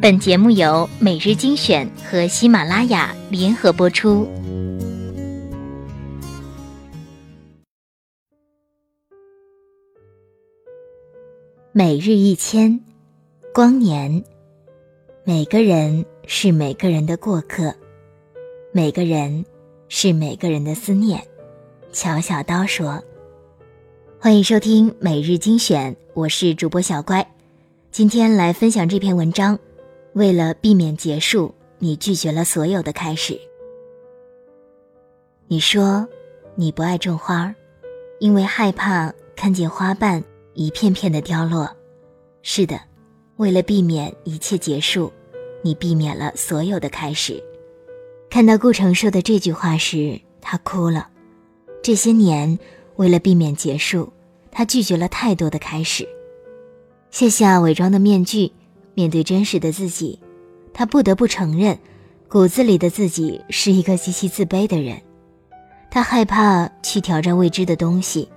本节目由每日精选和喜马拉雅联合播出。每日一千，光年。每个人是每个人的过客，每个人是每个人的思念。乔小刀说：“欢迎收听每日精选，我是主播小乖。今天来分享这篇文章。为了避免结束，你拒绝了所有的开始。你说你不爱种花，因为害怕看见花瓣一片片的凋落。是的，为了避免一切结束，你避免了所有的开始。看到顾城说的这句话时，他哭了。这些年，为了避免结束，他拒绝了太多的开始，卸下伪装的面具，面对真实的自己。他不得不承认，骨子里的自己是一个极其自卑的人。他害怕去挑战未知的东西，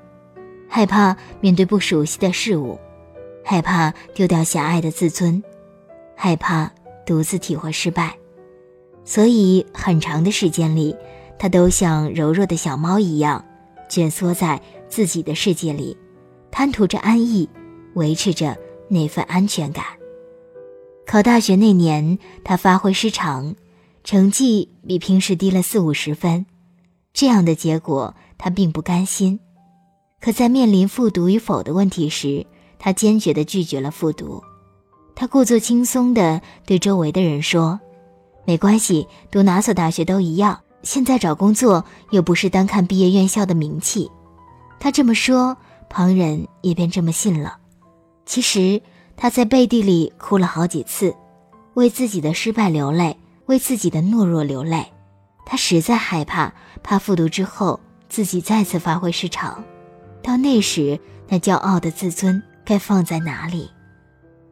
害怕面对不熟悉的事物，害怕丢掉狭隘的自尊，害怕独自体会失败。所以，很长的时间里。他都像柔弱的小猫一样，蜷缩在自己的世界里，贪图着安逸，维持着那份安全感。考大学那年，他发挥失常，成绩比平时低了四五十分。这样的结果，他并不甘心。可在面临复读与否的问题时，他坚决地拒绝了复读。他故作轻松地对周围的人说：“没关系，读哪所大学都一样。”现在找工作又不是单看毕业院校的名气，他这么说，旁人也便这么信了。其实他在背地里哭了好几次，为自己的失败流泪，为自己的懦弱流泪。他实在害怕，怕复读之后自己再次发挥失常，到那时那骄傲的自尊该放在哪里？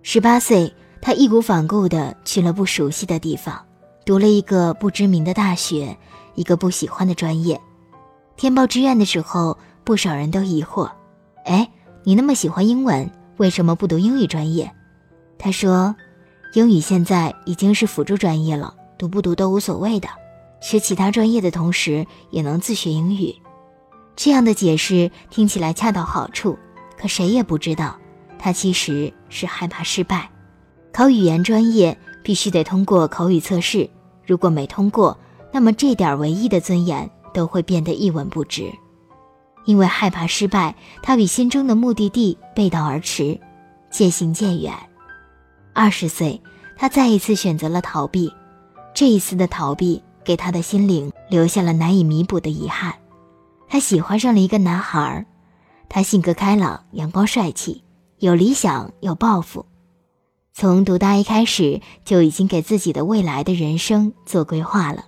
十八岁，他义无反顾地去了不熟悉的地方，读了一个不知名的大学。一个不喜欢的专业，填报志愿的时候，不少人都疑惑：“哎，你那么喜欢英文，为什么不读英语专业？”他说：“英语现在已经是辅助专业了，读不读都无所谓的。学其他专业的同时，也能自学英语。”这样的解释听起来恰到好处，可谁也不知道，他其实是害怕失败。考语言专业必须得通过口语测试，如果没通过，那么这点唯一的尊严都会变得一文不值，因为害怕失败，他与心中的目的地背道而驰，渐行渐远。二十岁，他再一次选择了逃避，这一次的逃避给他的心灵留下了难以弥补的遗憾。他喜欢上了一个男孩，他性格开朗、阳光、帅气，有理想、有抱负，从读大一开始就已经给自己的未来的人生做规划了。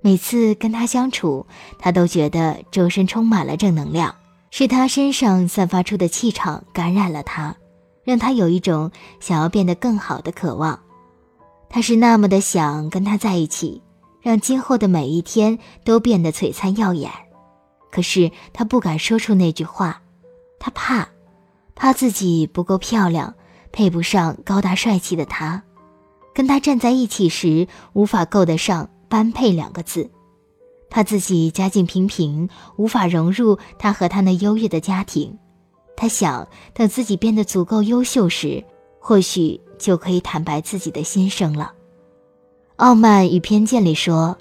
每次跟他相处，他都觉得周身充满了正能量，是他身上散发出的气场感染了他，让他有一种想要变得更好的渴望。他是那么的想跟他在一起，让今后的每一天都变得璀璨耀眼。可是他不敢说出那句话，他怕，怕自己不够漂亮，配不上高大帅气的他，跟他站在一起时无法够得上。般配两个字，怕自己家境平平，无法融入他和他那优越的家庭。他想等自己变得足够优秀时，或许就可以坦白自己的心声了。《傲慢与偏见》里说，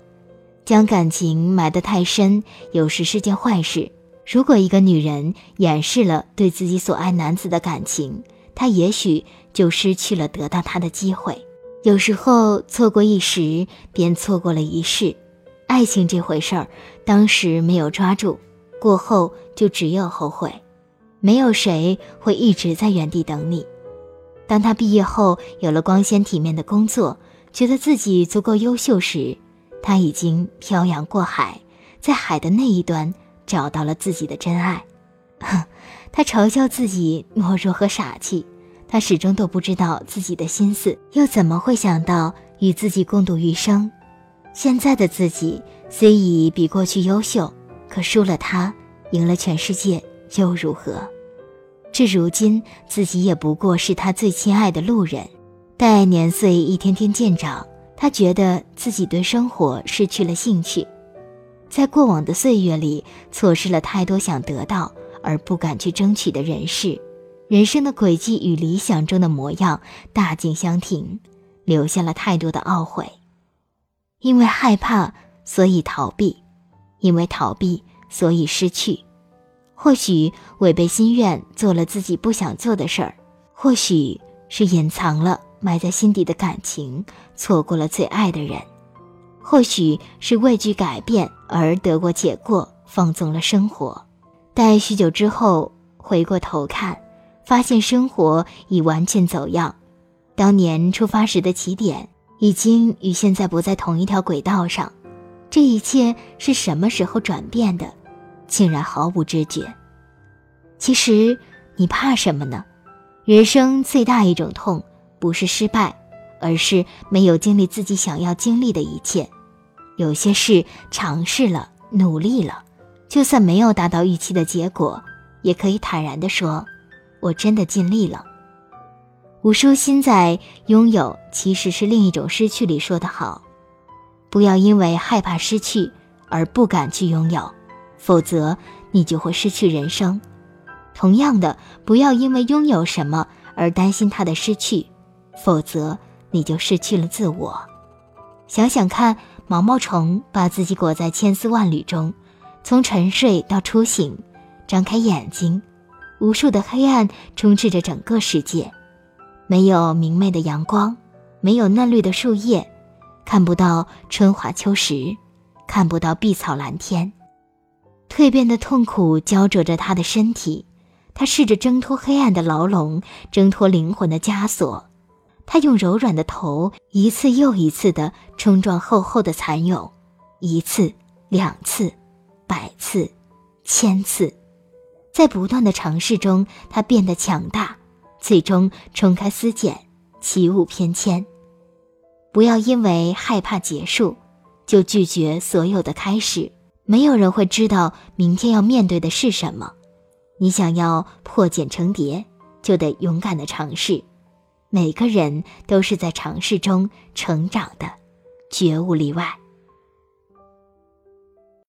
将感情埋得太深，有时是件坏事。如果一个女人掩饰了对自己所爱男子的感情，她也许就失去了得到他的机会。有时候错过一时，便错过了一世。爱情这回事儿，当时没有抓住，过后就只有后悔。没有谁会一直在原地等你。当他毕业后有了光鲜体面的工作，觉得自己足够优秀时，他已经漂洋过海，在海的那一端找到了自己的真爱。哼 他嘲笑自己懦弱和傻气。他始终都不知道自己的心思，又怎么会想到与自己共度余生？现在的自己虽已比过去优秀，可输了他，赢了全世界又如何？至如今，自己也不过是他最亲爱的路人。待年岁一天天渐长，他觉得自己对生活失去了兴趣，在过往的岁月里，错失了太多想得到而不敢去争取的人事，人生的轨迹与理想中的模样大径相庭，留下了太多的懊悔。因为害怕，所以逃避；因为逃避，所以失去。或许违背心愿，做了自己不想做的事儿；或许是隐藏了埋在心底的感情，错过了最爱的人；或许是畏惧改变而得过且过，放纵了生活。待许久之后回过头看，发现生活已完全走样，当年出发时的起点已经与现在不在同一条轨道上。这一切是什么时候转变的？竟然毫无知觉。其实你怕什么呢？人生最大一种痛，不是失败，而是没有经历自己想要经历的一切。有些事尝试了，努力了，就算没有达到预期的结果，也可以坦然地说：“我真的尽力了。”吴淑欣在《拥有其实是另一种失去》里说得好：“不要因为害怕失去而不敢去拥有。”否则，你就会失去人生。同样的，不要因为拥有什么而担心它的失去，否则你就失去了自我。想想看，毛毛虫把自己裹在千丝万缕中，从沉睡到初醒，张开眼睛，无数的黑暗充斥着整个世界，没有明媚的阳光，没有嫩绿的树叶，看不到春华秋实，看不到碧草蓝天。蜕变的痛苦焦灼着他的身体，他试着挣脱黑暗的牢笼，挣脱灵魂的枷锁。他用柔软的头一次又一次地冲撞厚厚的蚕蛹，一次、两次、百次、千次，在不断的尝试中，他变得强大，最终冲开丝茧，起舞翩跹。不要因为害怕结束，就拒绝所有的开始。没有人会知道明天要面对的是什么，你想要破茧成蝶，就得勇敢的尝试。每个人都是在尝试中成长的，绝无例外。